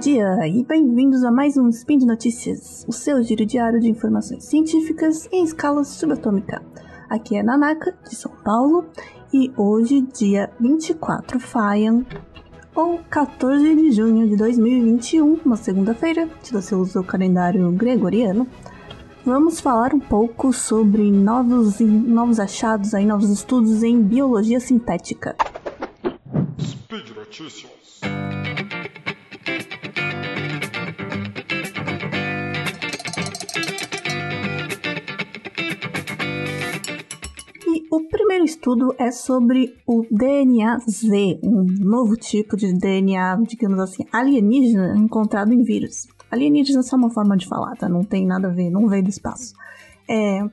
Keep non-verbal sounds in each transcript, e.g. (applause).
dia e bem-vindos a mais um Spin de Notícias, o seu giro diário de informações científicas em escala subatômica. Aqui é Nanaka, de São Paulo, e hoje, dia 24 Faian, ou 14 de junho de 2021, uma segunda-feira, se você usa o calendário gregoriano, vamos falar um pouco sobre novos, novos achados, aí, novos estudos em biologia sintética. Speed Notícias. Primeiro estudo é sobre o DNA Z, um novo tipo de DNA, digamos assim, alienígena encontrado em vírus. Alienígena é só uma forma de falar, tá? Não tem nada a ver, não veio do espaço. É,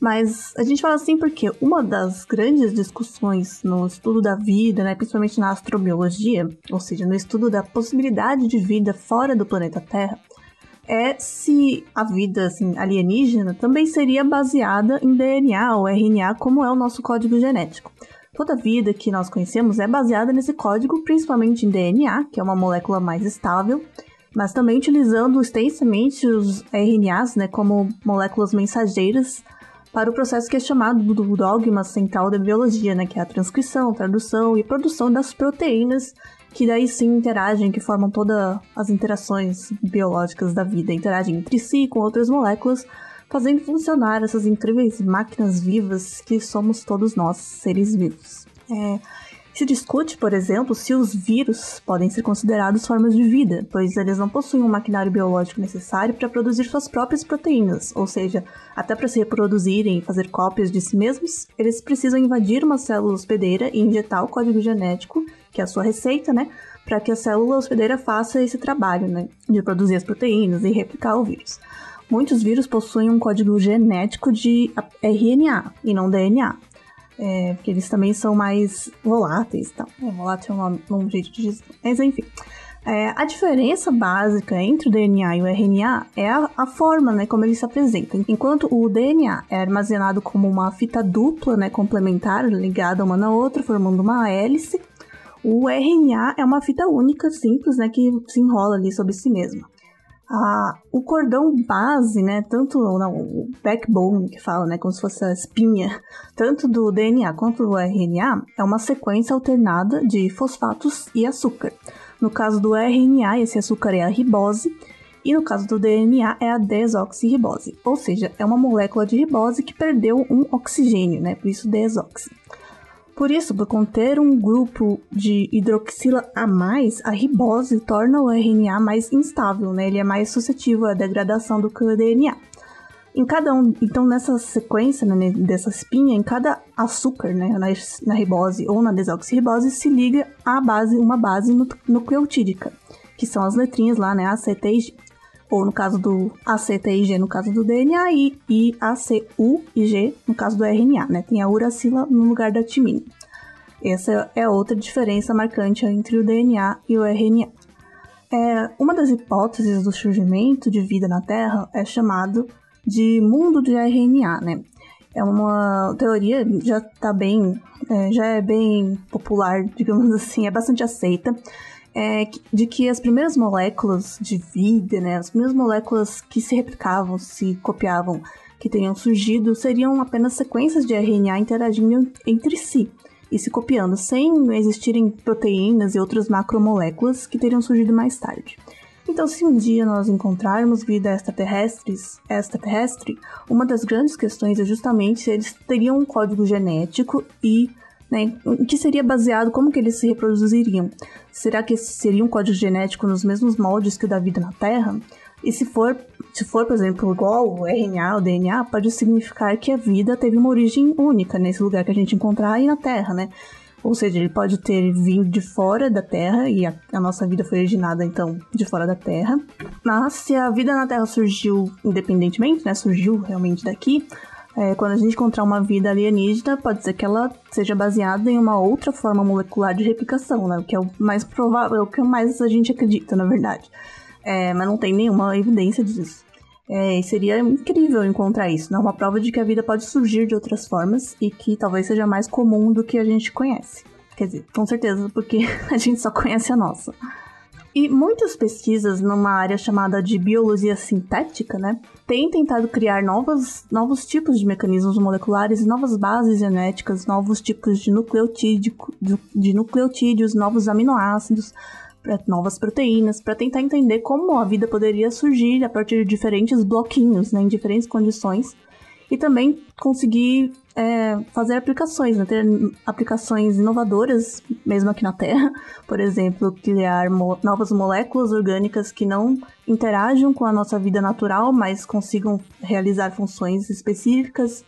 mas a gente fala assim porque uma das grandes discussões no estudo da vida, né, principalmente na astrobiologia, ou seja, no estudo da possibilidade de vida fora do planeta Terra, é se a vida assim, alienígena também seria baseada em DNA ou RNA, como é o nosso código genético. Toda vida que nós conhecemos é baseada nesse código, principalmente em DNA, que é uma molécula mais estável, mas também utilizando extensamente os RNAs né, como moléculas mensageiras para o processo que é chamado do dogma central da biologia, né, que é a transcrição, tradução e produção das proteínas que daí sim interagem, que formam todas as interações biológicas da vida, interagem entre si com outras moléculas, fazendo funcionar essas incríveis máquinas vivas que somos todos nós, seres vivos. É, se discute, por exemplo, se os vírus podem ser considerados formas de vida, pois eles não possuem um maquinário biológico necessário para produzir suas próprias proteínas, ou seja, até para se reproduzirem e fazer cópias de si mesmos, eles precisam invadir uma célula hospedeira e injetar o código genético que é a sua receita, né? Para que a célula hospedeira faça esse trabalho, né? De produzir as proteínas e replicar o vírus. Muitos vírus possuem um código genético de RNA e não DNA. É, porque eles também são mais voláteis e tal. É, volátil é um, um jeito de dizer. Mas enfim. É, a diferença básica entre o DNA e o RNA é a, a, forma, né, como ele se apresenta. Enquanto o DNA é armazenado como uma fita dupla, né, complementar, ligada uma na outra, formando uma hélice, o RNA é uma fita única, simples, né, que se enrola ali sobre si mesma. Ah, o cordão base, né, tanto não, o backbone que fala, né, como se fosse a espinha, tanto do DNA quanto do RNA, é uma sequência alternada de fosfatos e açúcar. No caso do RNA, esse açúcar é a ribose, e no caso do DNA é a desoxirribose, ou seja, é uma molécula de ribose que perdeu um oxigênio, né, por isso desoxi. Por isso, por conter um grupo de hidroxila a mais, a ribose torna o RNA mais instável, né? Ele é mais suscetível à degradação do que o DNA. Em cada um, então nessa sequência né, dessa espinha, em cada açúcar, né, na, na ribose ou na desoxirribose, se liga a base, uma base nucleotídica, que são as letrinhas lá, né, A, C, T e G ou no caso do ACTIG, no caso do DNA, e, e ACU e G, no caso do RNA, né? Tem a uracila no lugar da timina. Essa é outra diferença marcante entre o DNA e o RNA. É, uma das hipóteses do surgimento de vida na Terra é chamado de mundo de RNA, né? É uma teoria já está bem, é, já é bem popular, (laughs) digamos assim, é bastante aceita é de que as primeiras moléculas de vida, né, as primeiras moléculas que se replicavam, se copiavam, que tenham surgido, seriam apenas sequências de RNA interagindo entre si e se copiando, sem existirem proteínas e outras macromoléculas que teriam surgido mais tarde. Então, se um dia nós encontrarmos vida extraterrestres, extraterrestre, uma das grandes questões é justamente se eles teriam um código genético e né? Em que seria baseado, como que eles se reproduziriam? Será que seria um código genético nos mesmos moldes que o da vida na Terra? E se for, se for, por exemplo, igual o RNA, o DNA, pode significar que a vida teve uma origem única nesse lugar que a gente encontrar aí na Terra, né? Ou seja, ele pode ter vindo de fora da Terra e a, a, nossa vida foi originada então de fora da Terra. Mas se a vida na Terra surgiu independentemente, né, surgiu realmente daqui, é, quando a gente encontrar uma vida alienígena, pode ser que ela seja baseada em uma outra forma molecular de replicação, né? O que é o mais provável, o que mais a gente acredita, na verdade. É, mas não tem nenhuma evidência disso. É, seria incrível encontrar isso, né? Uma prova de que a vida pode surgir de outras formas e que talvez seja mais comum do que a gente conhece. Quer dizer, com certeza, porque (laughs) a gente só conhece a nossa. E muitas pesquisas numa área chamada de biologia sintética, né, têm tentado criar novos, novos tipos de mecanismos moleculares, novas bases genéticas, novos tipos de, nucleotídico, de, de nucleotídeos, novos aminoácidos, novas proteínas, para tentar entender como a vida poderia surgir a partir de diferentes bloquinhos, né, em diferentes condições, e também conseguir é, fazer aplicações, né? ter aplicações inovadoras, mesmo aqui na Terra. (laughs) Por exemplo, criar mo novas moléculas orgânicas que não interajam com a nossa vida natural, mas consigam realizar funções específicas.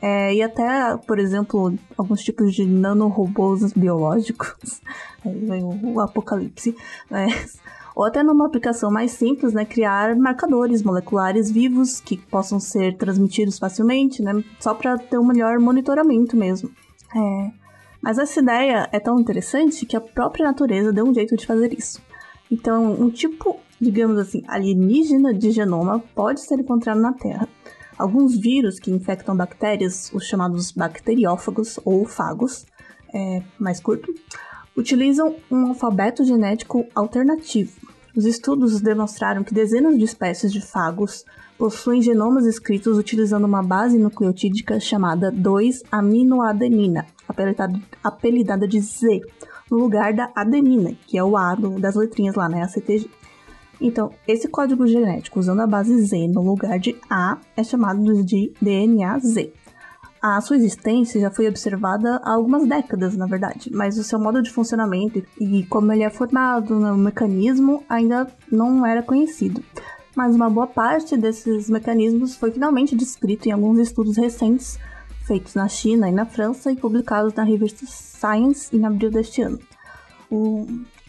É, e até, por exemplo, alguns tipos de nanorobôs biológicos. (laughs) Aí vem o, o apocalipse. Mas ou até numa aplicação mais simples, né, criar marcadores moleculares vivos que possam ser transmitidos facilmente, né, só para ter um melhor monitoramento mesmo. É, mas essa ideia é tão interessante que a própria natureza deu um jeito de fazer isso. Então, um tipo, digamos assim, alienígena de genoma pode ser encontrado na Terra. Alguns vírus que infectam bactérias, os chamados bacteriófagos ou fagos, é, mais curto, utilizam um alfabeto genético alternativo. Os estudos demonstraram que dezenas de espécies de fagos possuem genomas escritos utilizando uma base nucleotídica chamada 2-aminoadenina, apelidada de Z, no lugar da adenina, que é o A das letrinhas lá, né, a CTG. Então, esse código genético usando a base Z no lugar de A é chamado de DNA Z. A sua existência já foi observada há algumas décadas, na verdade, mas o seu modo de funcionamento e como ele é formado no mecanismo ainda não era conhecido. Mas uma boa parte desses mecanismos foi finalmente descrito em alguns estudos recentes feitos na China e na França e publicados na revista Science em abril deste ano. O...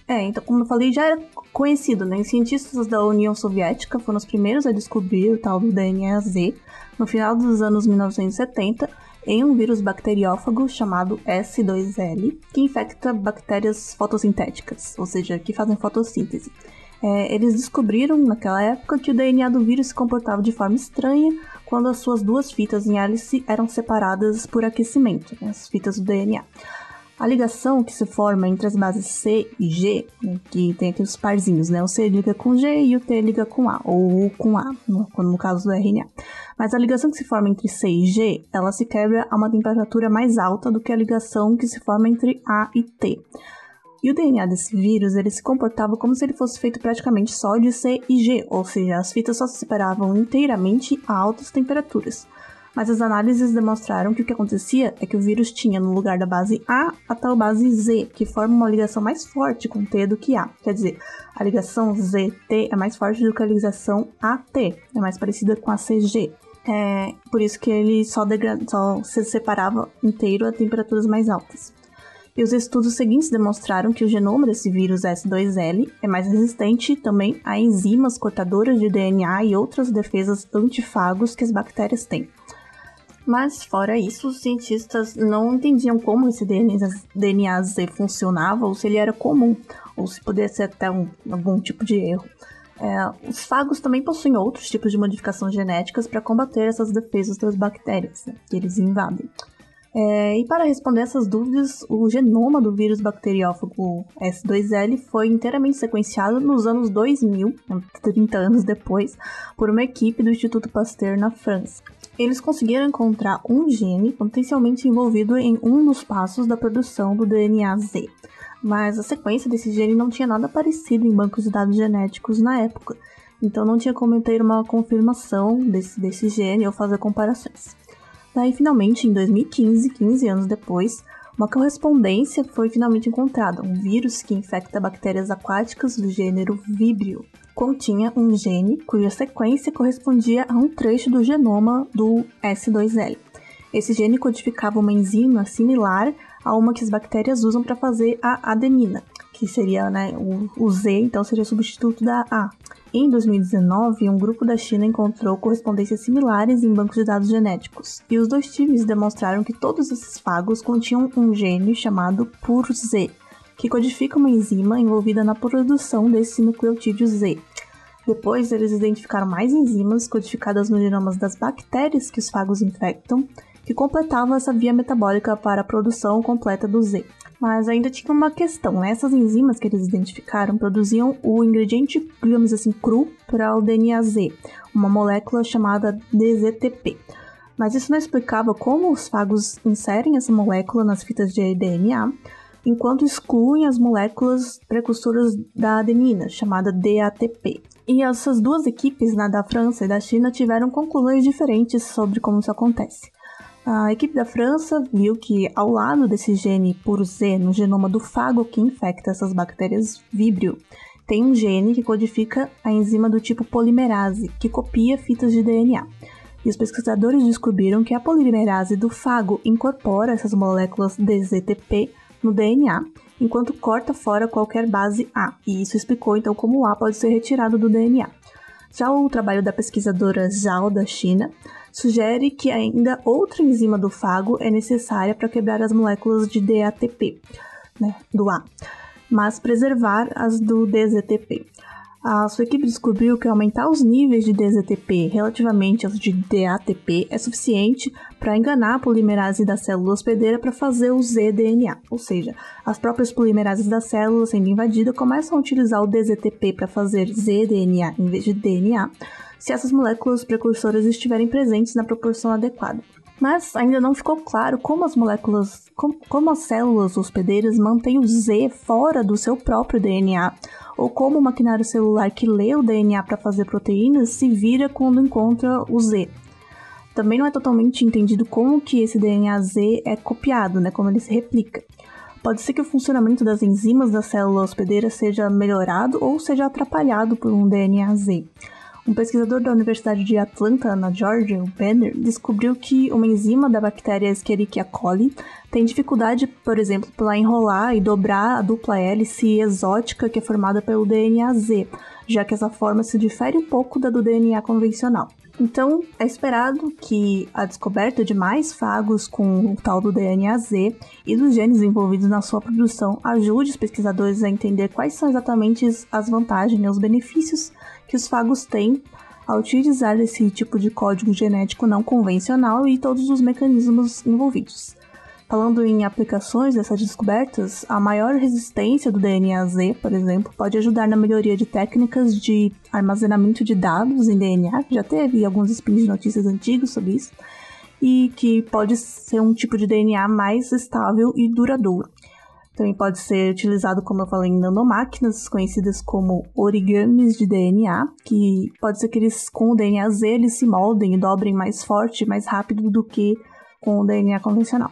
É, então, como eu falei, já era conhecido, né? cientistas da União Soviética foram os primeiros a descobrir o tal do DNA Z, no final dos anos 1970 em um vírus bacteriófago chamado S2L, que infecta bactérias fotossintéticas, ou seja, que fazem fotossíntese. É, eles descobriram naquela época que o DNA do vírus se comportava de forma estranha quando as suas duas fitas em hélice eram separadas por aquecimento, né, as fitas do DNA. A ligação que se forma entre as bases C e G, né, que tem aqui os parzinhos, né? O C liga com G e o T liga com A, ou U com A, no, no caso do RNA. Mas a ligação que se forma entre C e G, ela se quebra a uma temperatura mais alta do que a ligação que se forma entre A e T. E o DNA desse vírus, ele se comportava como se ele fosse feito praticamente só de C e G, ou seja, as fitas só se separavam inteiramente a altas temperaturas mas as análises demonstraram que o que acontecia é que o vírus tinha no lugar da base A a tal base Z, que forma uma ligação mais forte com T do que A. Quer dizer, a ligação ZT é mais forte do que a ligação AT, é mais parecida com a CG. É por isso que ele só, só se separava inteiro a temperaturas mais altas. E os estudos seguintes demonstraram que o genoma desse vírus S2L é mais resistente também a enzimas cortadoras de DNA e outras defesas antifagos que as bactérias têm. Mas, fora isso, os cientistas não entendiam como esse DNA Z funcionava, ou se ele era comum, ou se poderia ser até um, algum tipo de erro. É, os fagos também possuem outros tipos de modificações genéticas para combater essas defesas das bactérias né, que eles invadem. É, e para responder essas dúvidas, o genoma do vírus bacteriófago S2L foi inteiramente sequenciado nos anos 2000, 30 anos depois, por uma equipe do Instituto Pasteur na França eles conseguiram encontrar um gene potencialmente envolvido em um dos passos da produção do DNA Z. Mas a sequência desse gene não tinha nada parecido em bancos de dados genéticos na época, então não tinha como ter uma confirmação desse, desse gene ou fazer comparações. Daí, finalmente, em 2015, 15 anos depois, uma correspondência foi finalmente encontrada, um vírus que infecta bactérias aquáticas do gênero Vibrio. Continha um gene cuja sequência correspondia a um trecho do genoma do S2L. Esse gene codificava uma enzima similar a uma que as bactérias usam para fazer a adenina, que seria né, o, o Z, então seria o substituto da A. Em 2019, um grupo da China encontrou correspondências similares em bancos de dados genéticos, e os dois times demonstraram que todos esses fagos continham um gene chamado PURZ, que codifica uma enzima envolvida na produção desse nucleotídeo Z. Depois, eles identificaram mais enzimas codificadas nos genomas das bactérias que os fagos infectam, que completavam essa via metabólica para a produção completa do Z. Mas ainda tinha uma questão, né? Essas enzimas que eles identificaram produziam o ingrediente, digamos assim, cru para o DNA Z, uma molécula chamada DZTP. Mas isso não explicava como os fagos inserem essa molécula nas fitas de DNA, enquanto excluem as moléculas precursoras da adenina, chamada DATP. E essas duas equipes, né, da França e da China, tiveram conclusões diferentes sobre como isso acontece. A equipe da França viu que ao lado desse gene por Z no genoma do fago que infecta essas bactérias Vibrio, tem um gene que codifica a enzima do tipo polimerase, que copia fitas de DNA. E os pesquisadores descobriram que a polimerase do fago incorpora essas moléculas DZTP no DNA, enquanto corta fora qualquer base A, e isso explicou então como o A pode ser retirado do DNA. Já o trabalho da pesquisadora Zhao da China sugere que ainda outra enzima do fago é necessária para quebrar as moléculas de DATP, né, do A, mas preservar as do DZTP. A sua equipe descobriu que aumentar os níveis de DZTP relativamente aos de DATP é suficiente para enganar a polimerase da célula hospedeira para fazer o zDNA, ou seja, as próprias polimerases da célula sendo invadida começam a utilizar o DZTP para fazer zDNA em vez de DNA, se essas moléculas precursoras estiverem presentes na proporção adequada. Mas ainda não ficou claro como as moléculas, como, como as células hospedeiras mantêm o Z fora do seu próprio DNA, ou como o maquinário celular que lê o DNA para fazer proteínas se vira quando encontra o Z. Também não é totalmente entendido como que esse DNA Z é copiado, né, como ele se replica. Pode ser que o funcionamento das enzimas da célula hospedeira seja melhorado ou seja atrapalhado por um DNA Z. Um pesquisador da Universidade de Atlanta, na Georgia, o Banner, descobriu que uma enzima da bactéria Escherichia coli tem dificuldade, por exemplo, para enrolar e dobrar a dupla hélice exótica que é formada pelo DNA Z, já que essa forma se difere um pouco da do DNA convencional. Então, é esperado que a descoberta de mais fagos com o tal do DNA Z e dos genes envolvidos na sua produção ajude os pesquisadores a entender quais são exatamente as vantagens e os benefícios que os fagos têm ao utilizar esse tipo de código genético não convencional e todos os mecanismos envolvidos. Falando em aplicações dessas descobertas, a maior resistência do DNA Z, por exemplo, pode ajudar na melhoria de técnicas de armazenamento de dados em DNA, já teve alguns spins de notícias antigos sobre isso, e que pode ser um tipo de DNA mais estável e duradouro. Também pode ser utilizado, como eu falei, em nanomáquinas, conhecidas como origamis de DNA, que pode ser que eles, com o DNA Z, eles se moldem e dobrem mais forte, mais rápido do que com o DNA convencional.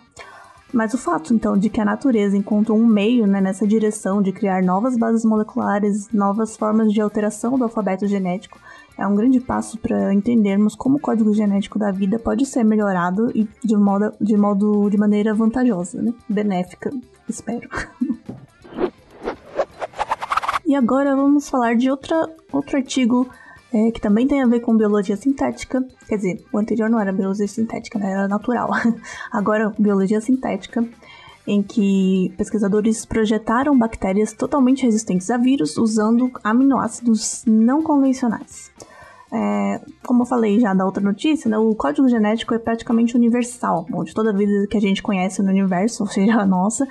Mas o fato, então, de que a natureza encontrou um meio né, nessa direção de criar novas bases moleculares, novas formas de alteração do alfabeto genético, é um grande passo para entendermos como o código genético da vida pode ser melhorado e de modo de, modo, de maneira vantajosa, né? benéfica, espero. e agora vamos falar de outra, outro artigo é, que também tem a ver com biologia sintética. Quer dizer, o anterior não era biologia sintética, né? era natural. (laughs) Agora, biologia sintética, em que pesquisadores projetaram bactérias totalmente resistentes a vírus usando aminoácidos não convencionais. É, como eu falei já da outra notícia, né, o código genético é praticamente universal, onde toda a vida que a gente conhece no universo, ou (laughs) seja, a nossa,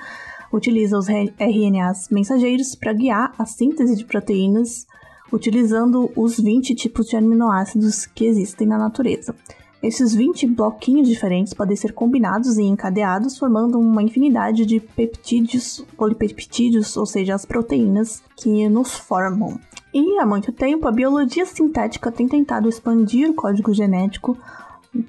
utiliza os RNAs mensageiros para guiar a síntese de proteínas utilizando os 20 tipos de aminoácidos que existem na natureza. Esses 20 bloquinhos diferentes podem ser combinados e encadeados, formando uma infinidade de peptídeos, polipeptídeos, ou seja, as proteínas que nos formam. E há muito tempo, a biologia sintética tem tentado expandir o código genético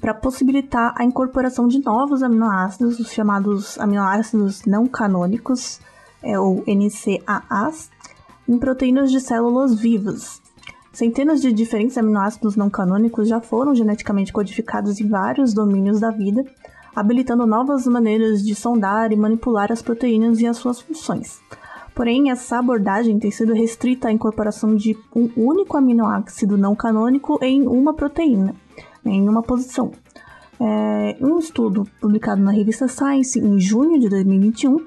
para possibilitar a incorporação de novos aminoácidos, os chamados aminoácidos não canônicos, é, ou NCAAs, em proteínas de células vivas. Centenas de diferentes aminoácidos não canônicos já foram geneticamente codificados em vários domínios da vida, habilitando novas maneiras de sondar e manipular as proteínas e as suas funções. Porém, essa abordagem tem sido restrita à incorporação de um único aminoácido não canônico em uma proteína, em uma posição. É, um estudo publicado na revista Science em junho de 2021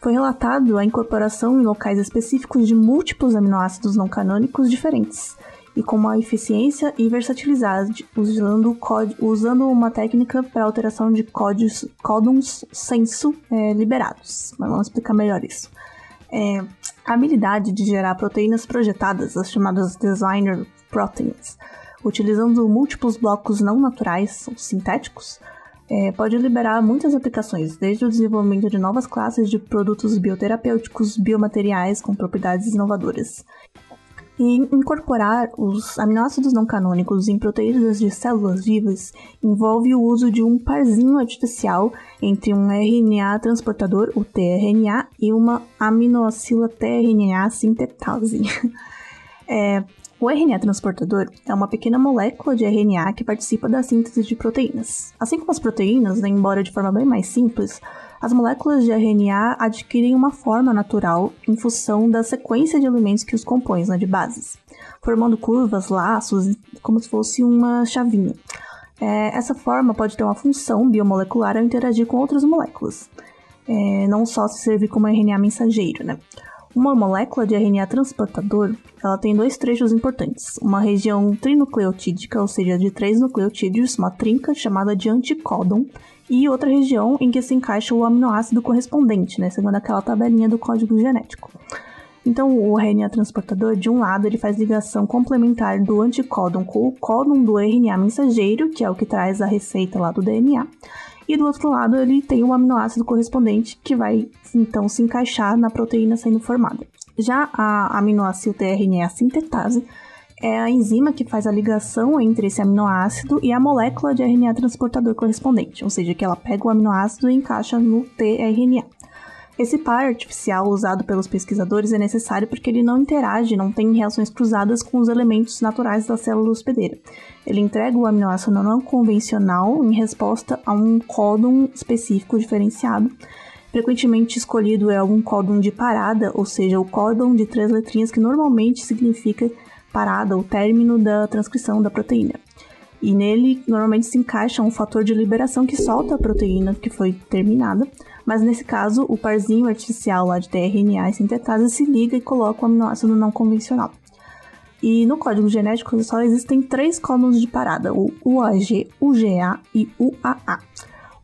foi relatado a incorporação em locais específicos de múltiplos aminoácidos não canônicos diferentes. e com uma eficiência e versatilidade, usando, usando uma técnica para alteração de códons senso é, liberados. Mas vamos explicar melhor isso. É, a habilidade de gerar proteínas projetadas, as chamadas designer proteins, utilizando múltiplos blocos não naturais, sintéticos, é, pode liberar muitas aplicações, desde o desenvolvimento de novas classes de produtos bioterapêuticos, biomateriais com propriedades inovadoras. E incorporar os aminoácidos não canônicos em proteínas de células vivas envolve o uso de um parzinho artificial entre um RNA transportador, o tRNA, e uma aminoacila tRNA sintetase. (laughs) é, o RNA transportador é uma pequena molécula de RNA que participa da síntese de proteínas. Assim como as proteínas, né, embora de forma bem mais simples, as moléculas de RNA adquirem uma forma natural em função da sequência de elementos que os compõem, né, de bases, formando curvas, laços, como se fosse uma chavinha. É, essa forma pode ter uma função biomolecular ao interagir com outras moléculas, é, não só se servir como RNA mensageiro, né? Uma molécula de RNA transportador, ela tem dois trechos importantes. Uma região trinucleotídica, ou seja, de três nucleotídeos, uma trinca chamada de anticódon, e outra região em que se encaixa o aminoácido correspondente, né, segundo aquela tabelinha do código genético. Então, o RNA transportador, de um lado, ele faz ligação complementar do anticódon com o códon do RNA mensageiro, que é o que traz a receita lá do DNA, e do outro lado ele tem o aminoácido correspondente que vai então se encaixar na proteína sendo formada. Já a aminoácido tRNA sintetase é a enzima que faz a ligação entre esse aminoácido e a molécula de RNA transportador correspondente, ou seja, que ela pega o aminoácido e encaixa no tRNA. Esse par artificial usado pelos pesquisadores é necessário porque ele não interage, não tem reações cruzadas com os elementos naturais da célula hospedeira. Ele entrega o aminoácido não convencional em resposta a um códon específico diferenciado. Frequentemente escolhido é algum códon de parada, ou seja, o códon de três letrinhas que normalmente significa parada ou término da transcrição da proteína. E nele normalmente se encaixa um fator de liberação que solta a proteína que foi terminada, mas nesse caso o parzinho artificial lá de tRNA e sintetase se liga e coloca o aminoácido não convencional. E no código genético só existem três códons de parada, o UAG, UGA e UAA,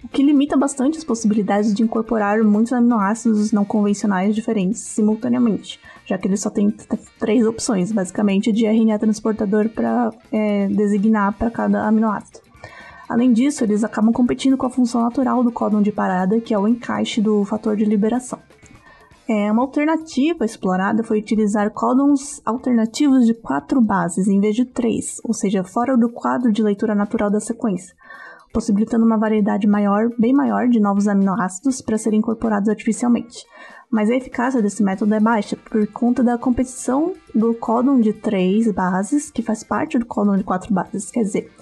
o que limita bastante as possibilidades de incorporar muitos aminoácidos não convencionais diferentes simultaneamente, já que ele só tem três opções, basicamente, de RNA transportador para é, designar para cada aminoácido. Além disso, eles acabam competindo com a função natural do códon de parada, que é o encaixe do fator de liberação. É, uma alternativa explorada foi utilizar códons alternativos de quatro bases em vez de três, ou seja, fora do quadro de leitura natural da sequência, possibilitando uma variedade maior, bem maior, de novos aminoácidos para serem incorporados artificialmente. Mas a eficácia desse método é baixa por conta da competição do códon de três bases, que faz parte do códon de quatro bases, quer dizer,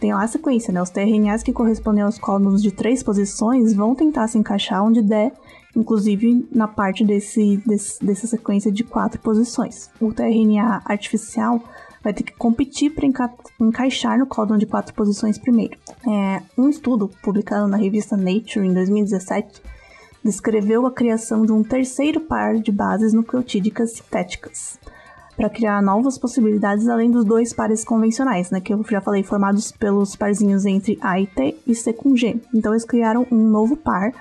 tem lá a sequência, né? Os tRNAs que correspondem aos códonos de três posições vão tentar se encaixar onde der, inclusive na parte desse, desse dessa sequência de quatro posições. O tRNA artificial vai ter que competir para enca encaixar no códon de quatro posições primeiro. É, um estudo publicado na revista Nature em 2017 descreveu a criação de um terceiro par de bases nucleotídicas sintéticas para criar novas possibilidades além dos dois pares convencionais, né, que eu já falei, formados pelos parzinhos entre A e T e C com G. Então eles criaram um novo par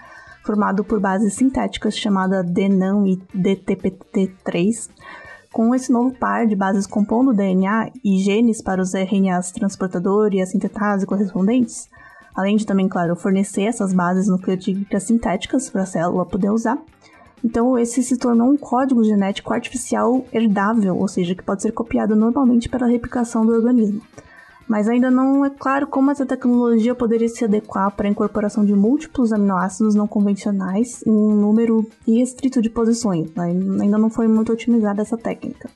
formado por bases sintéticas chamada DNAM e DTPT3. Com esse novo par de bases compondo DNA e genes para os RNAs transportador e a sintetase correspondentes, além de também, claro, fornecer essas bases nucleotídicas sintéticas para a célula poder usar, então, esse se tornou um código genético artificial herdável, ou seja, que pode ser copiado normalmente pela replicação do organismo. Mas ainda não é claro como essa tecnologia poderia se adequar para a incorporação de múltiplos aminoácidos não convencionais em um número irrestrito de posições. Né? Ainda não foi muito otimizada essa técnica.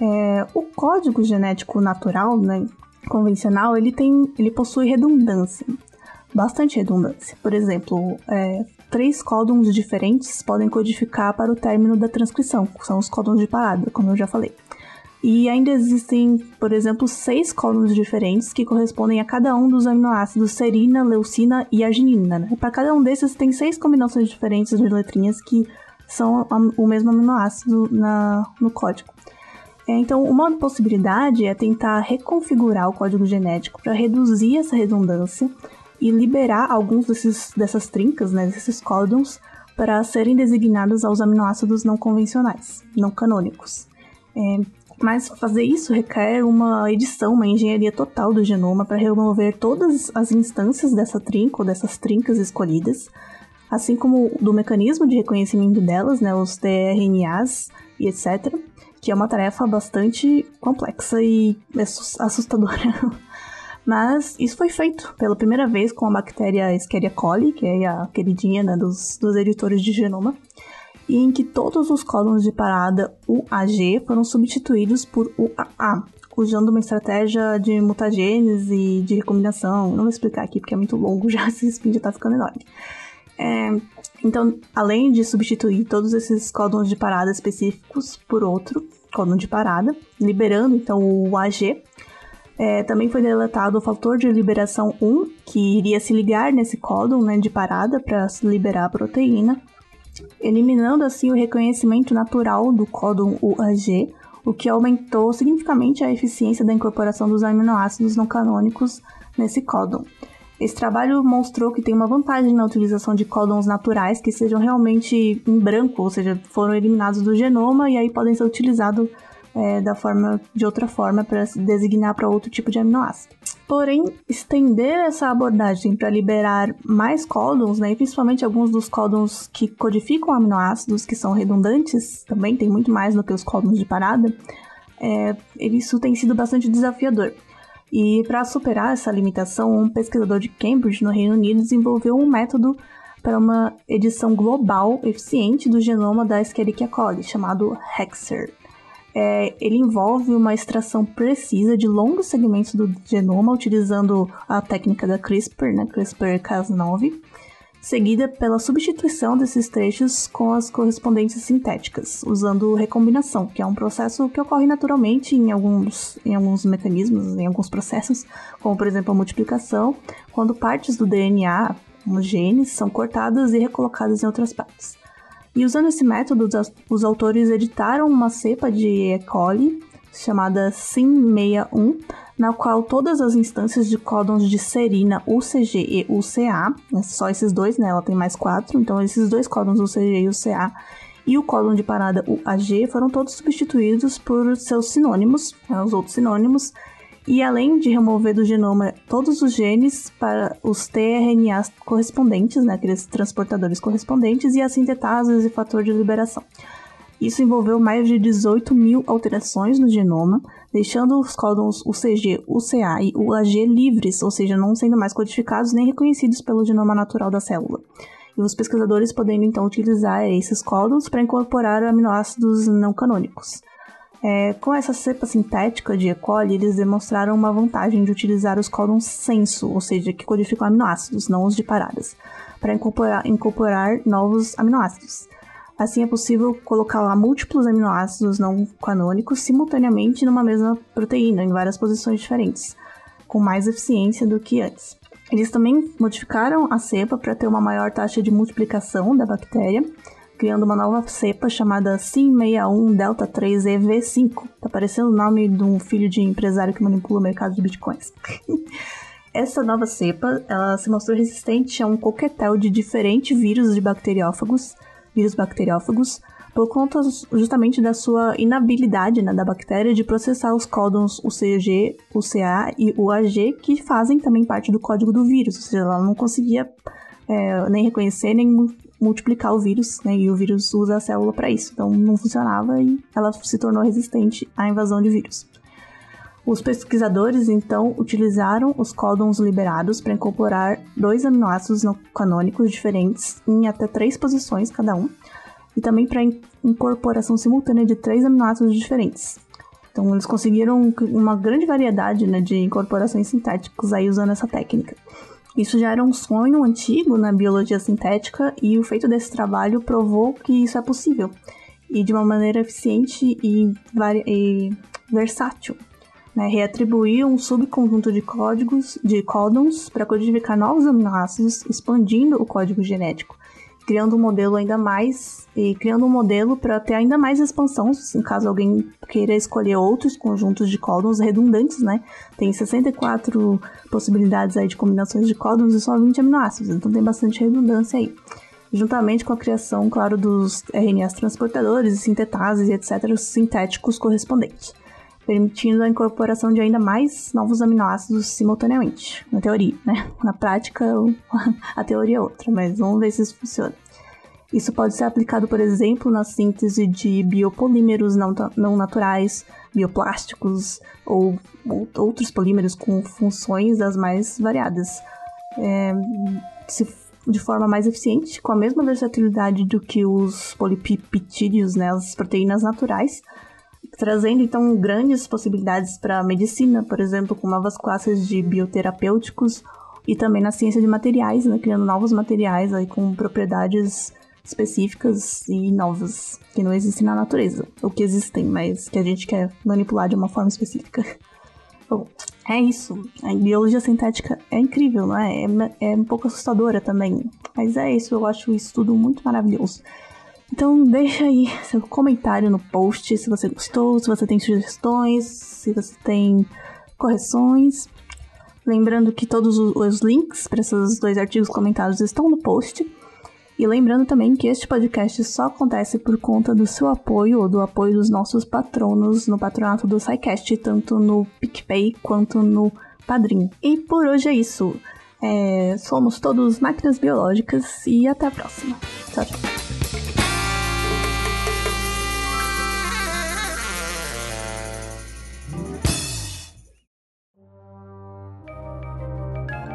É, o código genético natural, né, convencional, ele tem, ele possui redundância, bastante redundância. Por exemplo, é, três códons diferentes podem codificar para o término da transcrição, que são os códons de parada, como eu já falei. E ainda existem, por exemplo, seis códons diferentes que correspondem a cada um dos aminoácidos serina, leucina e arginina. Né? Para cada um desses tem seis combinações diferentes de letrinhas que são o mesmo aminoácido na, no código. É, então, uma possibilidade é tentar reconfigurar o código genético para reduzir essa redundância e liberar alguns desses, dessas trincas, né, desses códons, para serem designados aos aminoácidos não convencionais, não canônicos. É, mas fazer isso requer uma edição, uma engenharia total do genoma para remover todas as instâncias dessa trinca ou dessas trincas escolhidas, assim como do mecanismo de reconhecimento delas, né, os tRNAs e etc., que é uma tarefa bastante complexa e assustadora. (laughs) Mas isso foi feito pela primeira vez com a bactéria Escherichia coli, que é a queridinha né, dos, dos editores de genoma, e em que todos os códons de parada UAG foram substituídos por UAA, usando uma estratégia de mutagênese e de recombinação. Não vou explicar aqui porque é muito longo já, (laughs) esse spin já tá ficando enorme. É, então, além de substituir todos esses códons de parada específicos por outro códon de parada, liberando então o AG, é, também foi deletado o fator de liberação 1, que iria se ligar nesse códon né, de parada para liberar a proteína, eliminando assim o reconhecimento natural do códon UAG, o que aumentou significativamente a eficiência da incorporação dos aminoácidos não canônicos nesse códon. Esse trabalho mostrou que tem uma vantagem na utilização de códons naturais que sejam realmente em branco, ou seja, foram eliminados do genoma e aí podem ser utilizados é, da forma de outra forma para designar para outro tipo de aminoácido. Porém, estender essa abordagem para liberar mais códons, né, e principalmente alguns dos códons que codificam aminoácidos que são redundantes, também tem muito mais do que os códons de parada, é, isso tem sido bastante desafiador. E para superar essa limitação, um pesquisador de Cambridge, no Reino Unido, desenvolveu um método para uma edição global eficiente do genoma da Escherichia coli, chamado Hexer. É, ele envolve uma extração precisa de longos segmentos do genoma utilizando a técnica da CRISPR, né, CRISPR-Cas9, seguida pela substituição desses trechos com as correspondentes sintéticas, usando recombinação, que é um processo que ocorre naturalmente em alguns, em alguns mecanismos, em alguns processos, como por exemplo a multiplicação, quando partes do DNA, os genes, são cortadas e recolocadas em outras partes. E usando esse método, os autores editaram uma cepa de E. coli chamada SIM61, na qual todas as instâncias de códons de serina UCG e UCA, né, só esses dois, né, ela tem mais quatro, então esses dois códons UCG e UCA e o códon de parada UAG foram todos substituídos por seus sinônimos, né, os outros sinônimos, e além de remover do genoma todos os genes para os tRNAs correspondentes, né, aqueles transportadores correspondentes, e as sintetases e fator de liberação. Isso envolveu mais de 18 mil alterações no genoma, deixando os códons UCG, UCA e UAG livres, ou seja, não sendo mais codificados nem reconhecidos pelo genoma natural da célula. E os pesquisadores podendo então utilizar esses códons para incorporar aminoácidos não canônicos. É, com essa cepa sintética de E. coli, eles demonstraram uma vantagem de utilizar os códons senso, ou seja, que codificam aminoácidos, não os de paradas, para incorporar, incorporar novos aminoácidos. Assim é possível colocar lá múltiplos aminoácidos não canônicos simultaneamente numa mesma proteína, em várias posições diferentes, com mais eficiência do que antes. Eles também modificaram a cepa para ter uma maior taxa de multiplicação da bactéria, criando uma nova cepa chamada SIM61 Delta 3 EV5. Tá parecendo o nome de um filho de empresário que manipula o mercado de bitcoins. (laughs) Essa nova cepa, ela se mostrou resistente a um coquetel de diferentes vírus de bacteriófagos, vírus bacteriófagos, por conta justamente da sua inabilidade né, da bactéria de processar os códons UCG, UCA e UAG, que fazem também parte do código do vírus, ou seja, ela não conseguia é, nem reconhecer nem multiplicar o vírus, né, e o vírus usa a célula para isso, então não funcionava e ela se tornou resistente à invasão de vírus. Os pesquisadores então utilizaram os códons liberados para incorporar dois aminoácidos canônicos diferentes em até três posições cada um, e também para incorporação simultânea de três aminoácidos diferentes. Então eles conseguiram uma grande variedade né, de incorporações sintéticas aí usando essa técnica. Isso já era um sonho antigo na biologia sintética e o feito desse trabalho provou que isso é possível. E de uma maneira eficiente e, e versátil né, reatribuir um subconjunto de códigos de códons para codificar novos aminoácidos, expandindo o código genético, criando um modelo ainda mais e criando um modelo para ter ainda mais expansão, em caso alguém queira escolher outros conjuntos de códons redundantes, né? Tem 64 possibilidades aí de combinações de códons e só 20 aminoácidos, então tem bastante redundância aí. Juntamente com a criação, claro, dos RNAs transportadores e sintetases etc., sintéticos correspondentes permitindo a incorporação de ainda mais novos aminoácidos simultaneamente, na teoria, né? Na prática, (laughs) a teoria é outra, mas vamos ver se isso funciona. Isso pode ser aplicado, por exemplo, na síntese de biopolímeros não, não naturais, bioplásticos ou, ou, outros polímeros com funções das mais variadas. É, se, de forma mais eficiente, com a mesma versatilidade do que os polipeptídeos, né, as proteínas naturais, trazendo então grandes possibilidades para a medicina, por exemplo, com novas classes de bioterapêuticos e também na ciência de materiais, né, criando novos materiais aí com propriedades específicas e novas que não existem na natureza, ou que existem, mas que a gente quer manipular de uma forma específica. (laughs) Bom, é isso. A biologia sintética é incrível, não é? É, é um pouco assustadora também. Mas é isso, eu acho isso tudo muito maravilhoso. Então deixa aí seu comentário no post se você gostou, se você tem sugestões, se você tem correções. Lembrando que todos os links para esses dois artigos comentados estão no post. E lembrando também que este podcast só acontece por conta do seu apoio ou do apoio dos nossos patronos no patronato do SciCast, tanto no PicPay quanto no Padrim. E por hoje é isso. É, somos todos máquinas biológicas e até a próxima. Tchau, tchau.